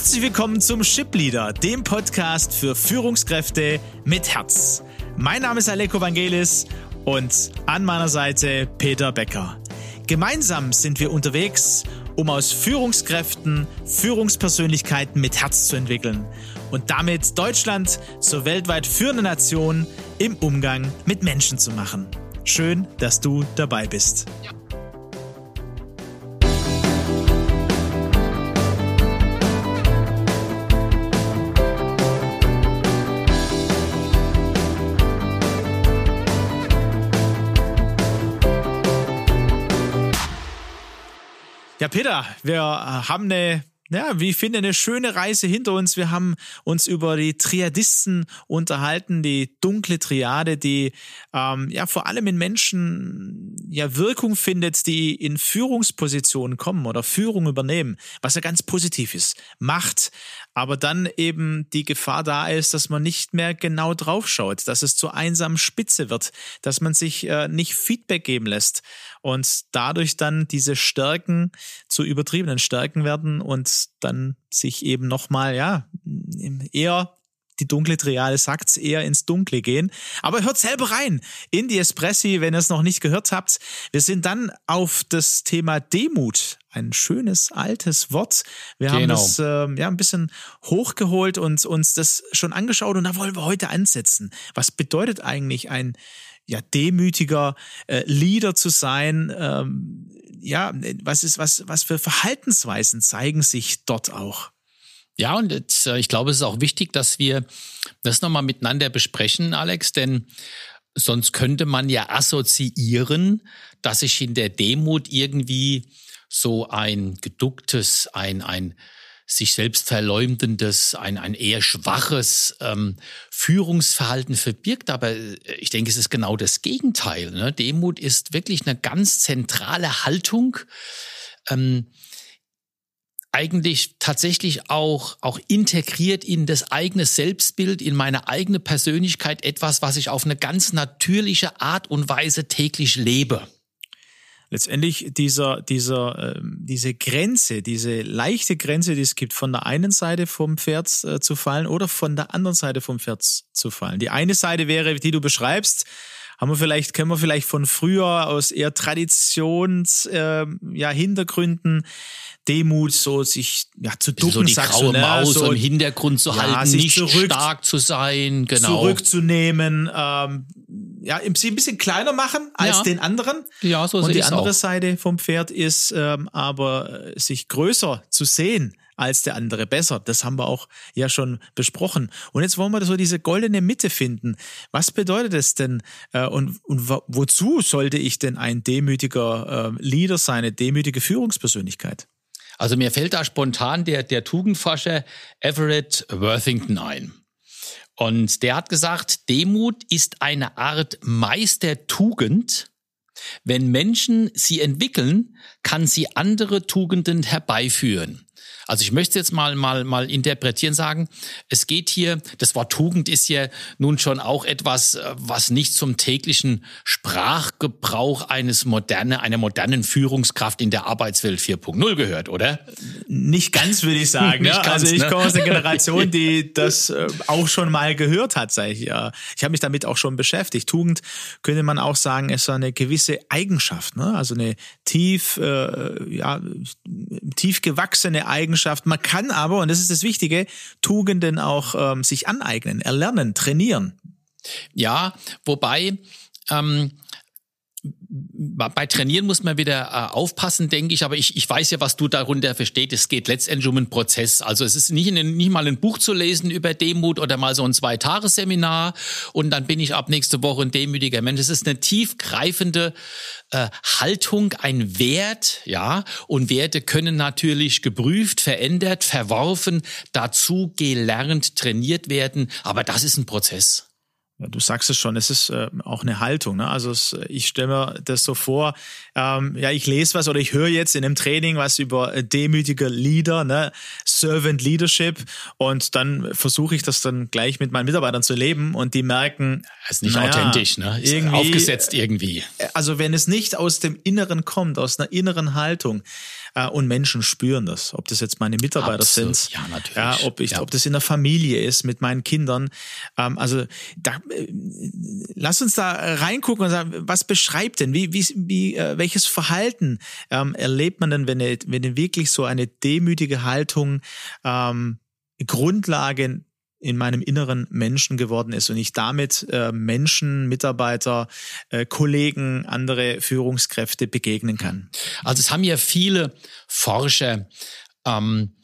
Herzlich willkommen zum Ship Leader, dem Podcast für Führungskräfte mit Herz. Mein Name ist Aleko Vangelis und an meiner Seite Peter Becker. Gemeinsam sind wir unterwegs, um aus Führungskräften Führungspersönlichkeiten mit Herz zu entwickeln und damit Deutschland zur weltweit führenden Nation im Umgang mit Menschen zu machen. Schön, dass du dabei bist. Ja. Ja, Peter, wir äh, haben eine ja, wie ich finde, eine schöne Reise hinter uns. Wir haben uns über die Triadisten unterhalten, die dunkle Triade, die ähm, ja vor allem in Menschen ja Wirkung findet, die in Führungspositionen kommen oder Führung übernehmen, was ja ganz positiv ist. Macht, aber dann eben die Gefahr da ist, dass man nicht mehr genau draufschaut, dass es zur einsamen Spitze wird, dass man sich äh, nicht Feedback geben lässt und dadurch dann diese Stärken zu übertriebenen Stärken werden und dann sich eben nochmal, ja, eher die dunkle Triade sagt's eher ins Dunkle gehen. Aber hört selber rein in die Espressi, wenn ihr es noch nicht gehört habt. Wir sind dann auf das Thema Demut. Ein schönes altes Wort. Wir genau. haben das äh, ja ein bisschen hochgeholt und uns das schon angeschaut und da wollen wir heute ansetzen. Was bedeutet eigentlich ein ja demütiger äh, Leader zu sein. Ähm, ja, was ist was was für Verhaltensweisen zeigen sich dort auch? Ja, und jetzt, äh, ich glaube, es ist auch wichtig, dass wir das nochmal miteinander besprechen, Alex, denn sonst könnte man ja assoziieren, dass sich in der Demut irgendwie so ein geducktes, ein, ein sich selbst verleumdendes, ein, ein eher schwaches ähm, Führungsverhalten verbirgt. Aber äh, ich denke, es ist genau das Gegenteil. Ne? Demut ist wirklich eine ganz zentrale Haltung. Ähm, eigentlich tatsächlich auch, auch integriert in das eigene Selbstbild, in meine eigene Persönlichkeit etwas, was ich auf eine ganz natürliche Art und Weise täglich lebe letztendlich dieser, dieser, äh, diese Grenze, diese leichte Grenze, die es gibt, von der einen Seite vom Pferd äh, zu fallen oder von der anderen Seite vom Pferd zu fallen. Die eine Seite wäre, die du beschreibst, haben wir vielleicht, kennen wir vielleicht von früher aus eher Traditions, äh, ja, Hintergründen, Demut, so sich ja, zu ducken, so die graue ne? Maus so, im Hintergrund zu ja, halten, nicht zurück, stark zu sein, genau. Zurückzunehmen, ähm, ja, im Prinzip ein bisschen kleiner machen als ja. den anderen. Ja, so Und die andere auch. Seite vom Pferd ist ähm, aber äh, sich größer zu sehen als der andere besser. Das haben wir auch ja schon besprochen. Und jetzt wollen wir so diese goldene Mitte finden. Was bedeutet es denn äh, und, und wozu sollte ich denn ein demütiger äh, Leader sein, eine demütige Führungspersönlichkeit? Also mir fällt da spontan der, der Tugendforscher Everett Worthington ein. Und der hat gesagt, Demut ist eine Art Meistertugend. Wenn Menschen sie entwickeln, kann sie andere Tugenden herbeiführen. Also ich möchte jetzt mal, mal, mal interpretieren sagen, es geht hier, das Wort Tugend ist ja nun schon auch etwas, äh, was nicht zum täglichen Sprachgebrauch eines moderne, einer modernen Führungskraft in der Arbeitswelt 4.0 gehört, oder? Nicht ganz, würde ich sagen. ja. ganz, also ich ne? komme aus der Generation, die das äh, auch schon mal gehört hat, sage ich. Ja. Ich habe mich damit auch schon beschäftigt. Tugend könnte man auch sagen, ist so eine gewisse Eigenschaft, ne? also eine tief, äh, ja, tief gewachsene Eigenschaft. Man kann aber, und das ist das Wichtige, Tugenden auch ähm, sich aneignen, erlernen, trainieren. Ja, wobei ähm, bei Trainieren muss man wieder äh, aufpassen, denke ich, aber ich, ich weiß ja, was du darunter verstehst. Es geht letztendlich um einen Prozess. Also es ist nicht, in, nicht mal ein Buch zu lesen über Demut oder mal so ein Zwei-Tage-Seminar und dann bin ich ab nächste Woche ein demütiger Mensch. Es ist eine tiefgreifende äh, Haltung, ein Wert, ja, und Werte können natürlich geprüft, verändert, verworfen, dazu gelernt, trainiert werden, aber das ist ein Prozess. Du sagst es schon, es ist äh, auch eine Haltung. Ne? Also es, ich stelle mir das so vor, ähm, ja, ich lese was oder ich höre jetzt in einem Training was über äh, demütiger Leader, ne? Servant Leadership und dann versuche ich das dann gleich mit meinen Mitarbeitern zu leben und die merken, es ist nicht naja, authentisch, ne? Ist irgendwie, aufgesetzt irgendwie. Also wenn es nicht aus dem Inneren kommt, aus einer inneren Haltung, äh, und Menschen spüren das. Ob das jetzt meine Mitarbeiter Absolut. sind, ja, natürlich. Ja, ob, ich, ja. ob das in der Familie ist mit meinen Kindern. Ähm, also da, äh, lass uns da reingucken und sagen, was beschreibt denn, wie, wie, wie äh, welches Verhalten ähm, erlebt man denn, wenn, wenn wirklich so eine demütige Haltung ähm, Grundlage in meinem inneren Menschen geworden ist und ich damit äh, Menschen, Mitarbeiter, äh, Kollegen, andere Führungskräfte begegnen kann. Also es haben ja viele Forscher ähm,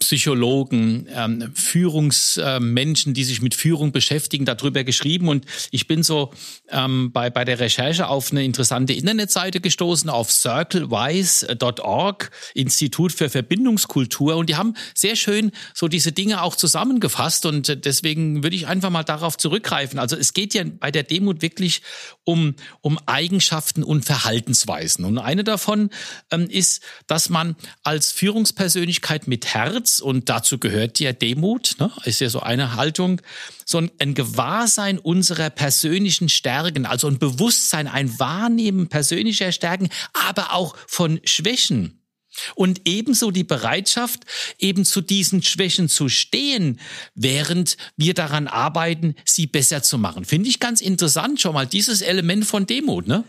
Psychologen, ähm, Führungsmenschen, die sich mit Führung beschäftigen, darüber geschrieben. Und ich bin so ähm, bei, bei der Recherche auf eine interessante Internetseite gestoßen, auf circlewise.org, Institut für Verbindungskultur. Und die haben sehr schön so diese Dinge auch zusammengefasst. Und deswegen würde ich einfach mal darauf zurückgreifen. Also es geht ja bei der Demut wirklich um, um Eigenschaften und Verhaltensweisen. Und eine davon ähm, ist, dass man als Führungspersönlichkeit mit Herz Herz, und dazu gehört ja Demut, ne, ist ja so eine Haltung, so ein, ein Gewahrsein unserer persönlichen Stärken, also ein Bewusstsein, ein Wahrnehmen persönlicher Stärken, aber auch von Schwächen. Und ebenso die Bereitschaft, eben zu diesen Schwächen zu stehen, während wir daran arbeiten, sie besser zu machen. Finde ich ganz interessant schon mal dieses Element von Demut, ne?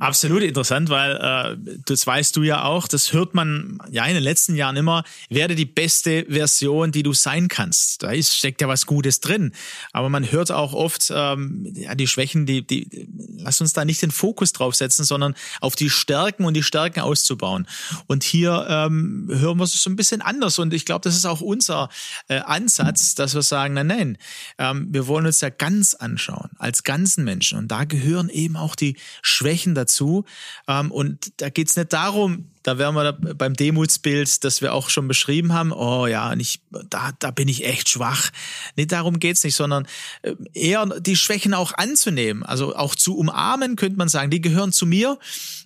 Absolut interessant, weil äh, das weißt du ja auch, das hört man ja in den letzten Jahren immer, werde die beste Version, die du sein kannst. Da ist, steckt ja was Gutes drin. Aber man hört auch oft, ähm, ja, die Schwächen, die, die, lass uns da nicht den Fokus drauf setzen, sondern auf die Stärken und die Stärken auszubauen. Und hier ähm, hören wir es so ein bisschen anders. Und ich glaube, das ist auch unser äh, Ansatz, dass wir sagen, nein, nein, ähm, wir wollen uns ja ganz anschauen, als ganzen Menschen. Und da gehören eben auch die Schwächen dazu dazu. Ähm, und da geht es nicht darum, da wären wir beim Demutsbild, das wir auch schon beschrieben haben. Oh ja, und ich, da, da bin ich echt schwach. Nee, darum geht's nicht, sondern äh, eher die Schwächen auch anzunehmen. Also auch zu umarmen, könnte man sagen. Die gehören zu mir.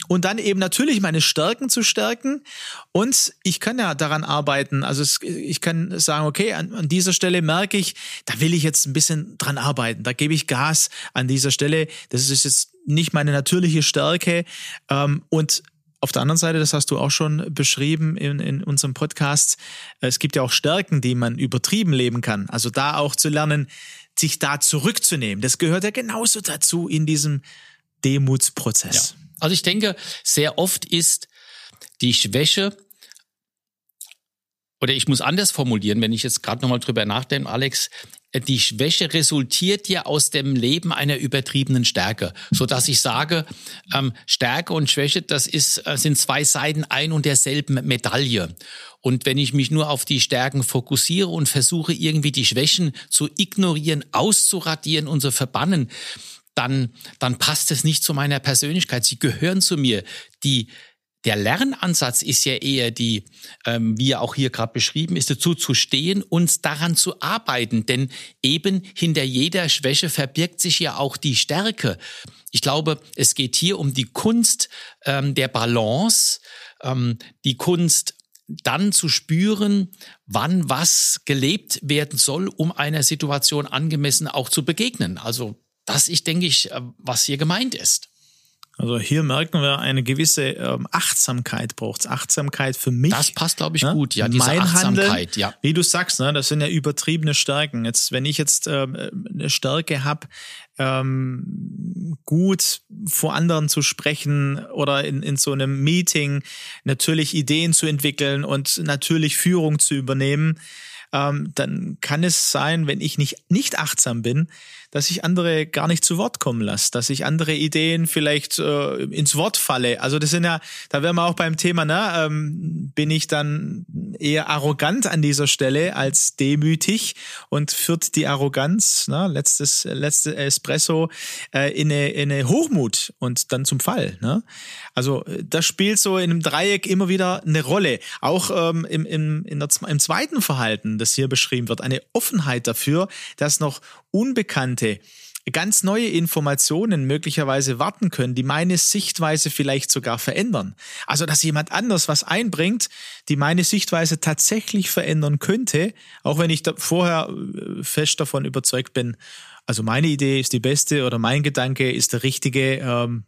Und dann eben natürlich meine Stärken zu stärken. Und ich kann ja daran arbeiten. Also es, ich kann sagen, okay, an, an dieser Stelle merke ich, da will ich jetzt ein bisschen dran arbeiten. Da gebe ich Gas an dieser Stelle. Das ist jetzt nicht meine natürliche Stärke. Ähm, und auf der anderen Seite, das hast du auch schon beschrieben in, in unserem Podcast, es gibt ja auch Stärken, die man übertrieben leben kann. Also da auch zu lernen, sich da zurückzunehmen. Das gehört ja genauso dazu in diesem Demutsprozess. Ja. Also ich denke, sehr oft ist die Schwäche oder ich muss anders formulieren, wenn ich jetzt gerade nochmal drüber nachdenke, Alex, die Schwäche resultiert ja aus dem Leben einer übertriebenen Stärke, so dass ich sage, ähm, Stärke und Schwäche, das ist, äh, sind zwei Seiten ein und derselben Medaille. Und wenn ich mich nur auf die Stärken fokussiere und versuche irgendwie die Schwächen zu ignorieren, auszuradieren und zu verbannen, dann, dann passt es nicht zu meiner Persönlichkeit. Sie gehören zu mir. Die der Lernansatz ist ja eher die, ähm, wie er auch hier gerade beschrieben ist, dazu zu stehen und daran zu arbeiten. Denn eben hinter jeder Schwäche verbirgt sich ja auch die Stärke. Ich glaube, es geht hier um die Kunst ähm, der Balance, ähm, die Kunst dann zu spüren, wann was gelebt werden soll, um einer Situation angemessen auch zu begegnen. Also das ist, denke ich, äh, was hier gemeint ist. Also hier merken wir eine gewisse ähm, Achtsamkeit braucht Achtsamkeit für mich. Das passt, glaube ich, ne? gut. Ja, diese mein Achtsamkeit. Handeln, ja. Wie du sagst, ne, das sind ja übertriebene Stärken. Jetzt, wenn ich jetzt ähm, eine Stärke habe, ähm, gut vor anderen zu sprechen oder in, in so einem Meeting natürlich Ideen zu entwickeln und natürlich Führung zu übernehmen, ähm, dann kann es sein, wenn ich nicht, nicht achtsam bin, dass ich andere gar nicht zu Wort kommen lasse, dass ich andere Ideen vielleicht äh, ins Wort falle. Also das sind ja, da wären wir auch beim Thema, ne, ähm, bin ich dann eher arrogant an dieser Stelle als demütig und führt die Arroganz, ne, letztes letzte Espresso äh, in, eine, in eine Hochmut und dann zum Fall. Ne? Also das spielt so in einem Dreieck immer wieder eine Rolle. Auch ähm, im, im, in der, im zweiten Verhalten, das hier beschrieben wird, eine Offenheit dafür, dass noch Unbekannte ganz neue Informationen möglicherweise warten können, die meine Sichtweise vielleicht sogar verändern. Also, dass jemand anders was einbringt, die meine Sichtweise tatsächlich verändern könnte, auch wenn ich da vorher äh, fest davon überzeugt bin, also meine Idee ist die beste oder mein Gedanke ist der richtige, ähm,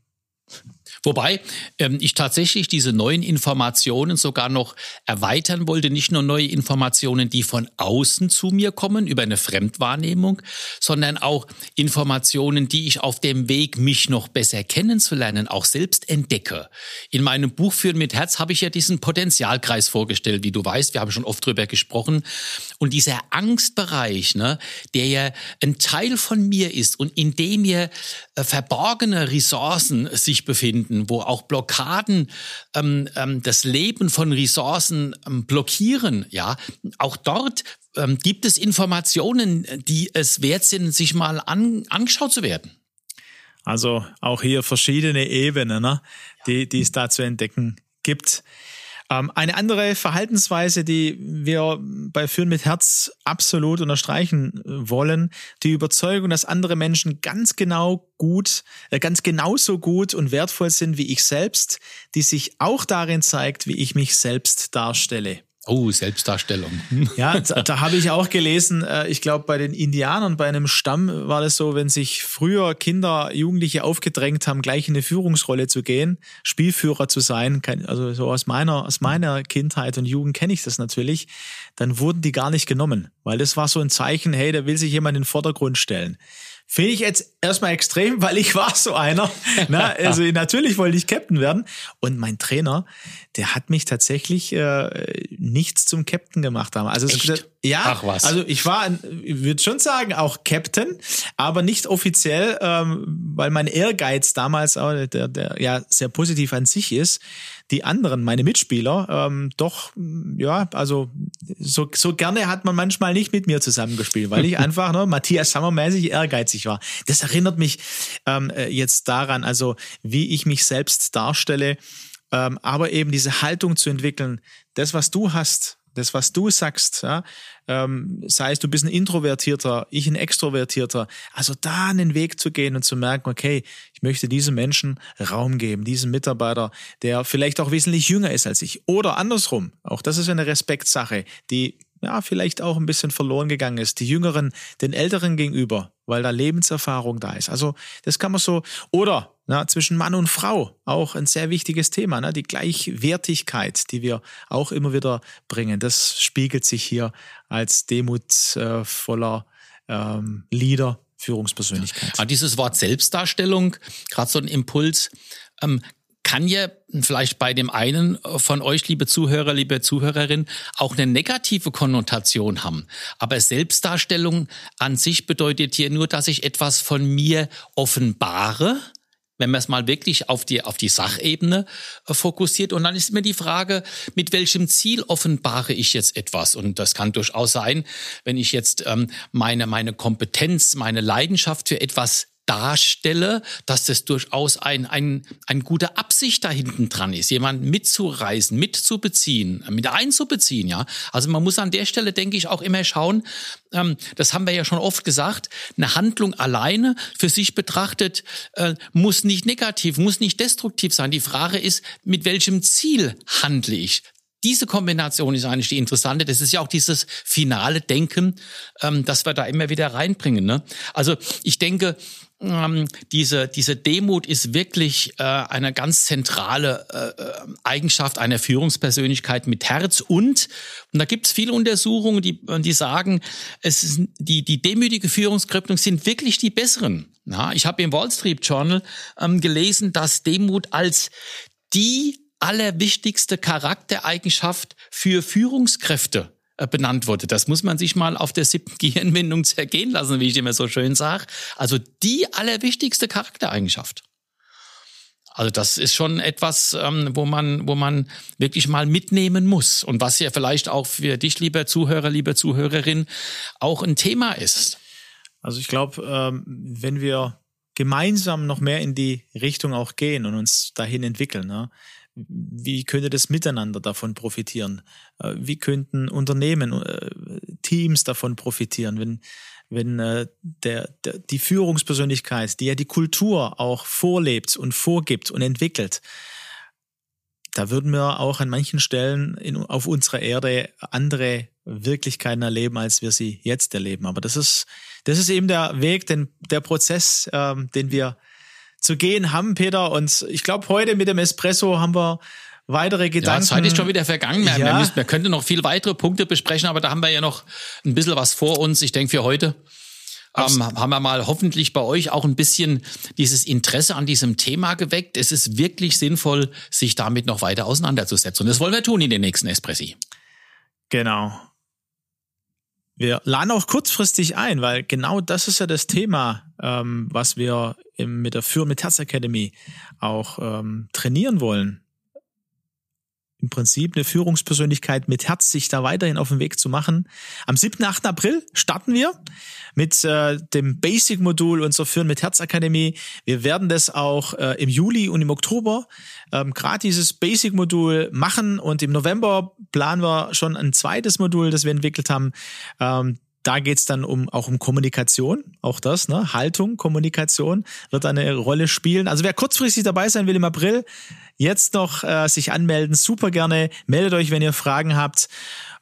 Wobei ähm, ich tatsächlich diese neuen Informationen sogar noch erweitern wollte. Nicht nur neue Informationen, die von außen zu mir kommen über eine Fremdwahrnehmung, sondern auch Informationen, die ich auf dem Weg, mich noch besser kennenzulernen, auch selbst entdecke. In meinem Buch Führen mit Herz habe ich ja diesen Potenzialkreis vorgestellt, wie du weißt. Wir haben schon oft drüber gesprochen. Und dieser Angstbereich, ne, der ja ein Teil von mir ist und in dem ja äh, verborgene Ressourcen sich befinden, finden, wo auch Blockaden ähm, ähm, das Leben von Ressourcen ähm, blockieren, ja, auch dort ähm, gibt es Informationen, die es wert sind, sich mal an, angeschaut zu werden. Also auch hier verschiedene Ebenen, ne, die, die es da zu entdecken gibt. Ähm, eine andere Verhaltensweise, die wir bei Führen mit Herz absolut unterstreichen wollen, die Überzeugung, dass andere Menschen ganz genau gut, äh, ganz genauso gut und wertvoll sind wie ich selbst, die sich auch darin zeigt, wie ich mich selbst darstelle. Oh, Selbstdarstellung. Ja, da, da habe ich auch gelesen, äh, ich glaube, bei den Indianern, bei einem Stamm war das so, wenn sich früher Kinder, Jugendliche aufgedrängt haben, gleich in eine Führungsrolle zu gehen, Spielführer zu sein, also so aus meiner, aus meiner Kindheit und Jugend kenne ich das natürlich, dann wurden die gar nicht genommen, weil das war so ein Zeichen, hey, da will sich jemand in den Vordergrund stellen. Finde ich jetzt erstmal extrem, weil ich war so einer. Na, also natürlich wollte ich Captain werden. Und mein Trainer, der hat mich tatsächlich äh, nichts zum Captain gemacht haben. Also Echt? ja, Ach was. also ich war, ich würde schon sagen, auch Captain, aber nicht offiziell, ähm, weil mein Ehrgeiz damals auch, der, der ja sehr positiv an sich ist, die anderen, meine Mitspieler, ähm, doch, ja, also so, so gerne hat man manchmal nicht mit mir zusammengespielt, weil ich einfach ne, Matthias Sammermäßig ehrgeizig war. Das erinnert mich ähm, äh, jetzt daran, also wie ich mich selbst darstelle, ähm, aber eben diese Haltung zu entwickeln, das, was du hast, das, was du sagst, ja, ähm, sei es du bist ein Introvertierter, ich ein Extrovertierter, also da einen Weg zu gehen und zu merken, okay, ich möchte diesem Menschen Raum geben, diesem Mitarbeiter, der vielleicht auch wesentlich jünger ist als ich. Oder andersrum, auch das ist eine Respektsache, die ja, vielleicht auch ein bisschen verloren gegangen ist. Die Jüngeren den Älteren gegenüber, weil da Lebenserfahrung da ist. Also das kann man so, oder na, zwischen Mann und Frau, auch ein sehr wichtiges Thema, ne? die Gleichwertigkeit, die wir auch immer wieder bringen. Das spiegelt sich hier als demutvoller ähm, Leader Führungspersönlichkeit. Ja, dieses Wort Selbstdarstellung, gerade so ein Impuls, ähm, kann ja vielleicht bei dem einen von euch, liebe Zuhörer, liebe Zuhörerin, auch eine negative Konnotation haben. Aber Selbstdarstellung an sich bedeutet hier nur, dass ich etwas von mir offenbare, wenn man es mal wirklich auf die, auf die Sachebene äh, fokussiert. Und dann ist mir die Frage, mit welchem Ziel offenbare ich jetzt etwas? Und das kann durchaus sein, wenn ich jetzt ähm, meine, meine Kompetenz, meine Leidenschaft für etwas darstelle, dass das durchaus ein, ein, eine gute Absicht da hinten dran ist, jemanden mitzureisen, mitzubeziehen, mit einzubeziehen, ja. Also man muss an der Stelle, denke ich, auch immer schauen, ähm, das haben wir ja schon oft gesagt, eine Handlung alleine für sich betrachtet äh, muss nicht negativ, muss nicht destruktiv sein. Die Frage ist, mit welchem Ziel handle ich? Diese Kombination ist eigentlich die interessante. Das ist ja auch dieses finale Denken, ähm, das wir da immer wieder reinbringen. Ne? Also ich denke, ähm, diese, diese Demut ist wirklich äh, eine ganz zentrale äh, äh, Eigenschaft einer Führungspersönlichkeit mit Herz und, und da gibt es viele Untersuchungen, die, die sagen, es ist, die, die demütige Führungskräfte sind wirklich die besseren. Ja, ich habe im Wall Street Journal ähm, gelesen, dass Demut als die allerwichtigste Charaktereigenschaft für Führungskräfte benannt wurde. Das muss man sich mal auf der siebten Gehirnwindung zergehen lassen, wie ich immer so schön sage. Also die allerwichtigste Charaktereigenschaft. Also das ist schon etwas, ähm, wo man, wo man wirklich mal mitnehmen muss und was ja vielleicht auch für dich, lieber Zuhörer, liebe Zuhörerin, auch ein Thema ist. Also ich glaube, ähm, wenn wir gemeinsam noch mehr in die Richtung auch gehen und uns dahin entwickeln, ne, wie könnte das Miteinander davon profitieren? Äh, wie könnten Unternehmen, äh, Teams davon profitieren, wenn, wenn äh, der, der, die Führungspersönlichkeit, die ja die Kultur auch vorlebt und vorgibt und entwickelt, da würden wir auch an manchen Stellen in, auf unserer Erde andere Wirklichkeiten erleben, als wir sie jetzt erleben. Aber das ist, das ist eben der Weg, den, der Prozess, ähm, den wir zu gehen haben, Peter. Und ich glaube, heute mit dem Espresso haben wir weitere Gedanken. Ja, Zeit ist schon wieder vergangen. Wir, ja. wir, müssen, wir könnten noch viel weitere Punkte besprechen, aber da haben wir ja noch ein bisschen was vor uns. Ich denke, für heute ähm, haben wir mal hoffentlich bei euch auch ein bisschen dieses Interesse an diesem Thema geweckt. Es ist wirklich sinnvoll, sich damit noch weiter auseinanderzusetzen. Und das wollen wir tun in den nächsten Espressi. Genau. Wir laden auch kurzfristig ein, weil genau das ist ja das Thema, ähm, was wir im, mit der Führen mit Herz Academy auch ähm, trainieren wollen im Prinzip eine Führungspersönlichkeit mit Herz, sich da weiterhin auf den Weg zu machen. Am 7. 8. April starten wir mit äh, dem Basic-Modul unserer Führen mit Herz Akademie. Wir werden das auch äh, im Juli und im Oktober ähm, gerade dieses Basic-Modul machen und im November planen wir schon ein zweites Modul, das wir entwickelt haben. Ähm, da geht's dann um auch um Kommunikation, auch das, ne? Haltung, Kommunikation wird eine Rolle spielen. Also wer kurzfristig dabei sein will im April, jetzt noch äh, sich anmelden, super gerne. Meldet euch, wenn ihr Fragen habt.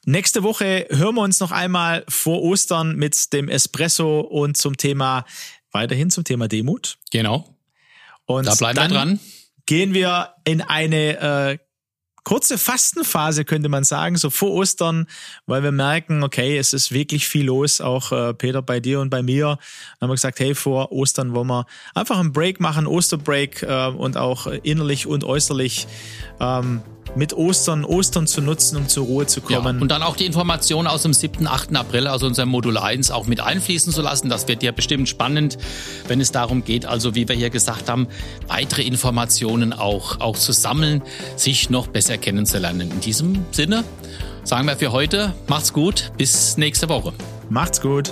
Nächste Woche hören wir uns noch einmal vor Ostern mit dem Espresso und zum Thema weiterhin zum Thema Demut. Genau. Und da bleiben wir dran. Gehen wir in eine äh, kurze Fastenphase, könnte man sagen, so vor Ostern, weil wir merken, okay, es ist wirklich viel los, auch äh, Peter bei dir und bei mir. Dann haben wir gesagt, hey, vor Ostern wollen wir einfach einen Break machen, Osterbreak äh, und auch innerlich und äußerlich ähm, mit Ostern, Ostern zu nutzen, um zur Ruhe zu kommen. Ja, und dann auch die Informationen aus dem 7., 8. April, also unserem Modul 1, auch mit einfließen zu lassen. Das wird ja bestimmt spannend, wenn es darum geht, also wie wir hier gesagt haben, weitere Informationen auch, auch zu sammeln, sich noch besser kennenzulernen. In diesem Sinne sagen wir für heute, macht's gut, bis nächste Woche. Macht's gut.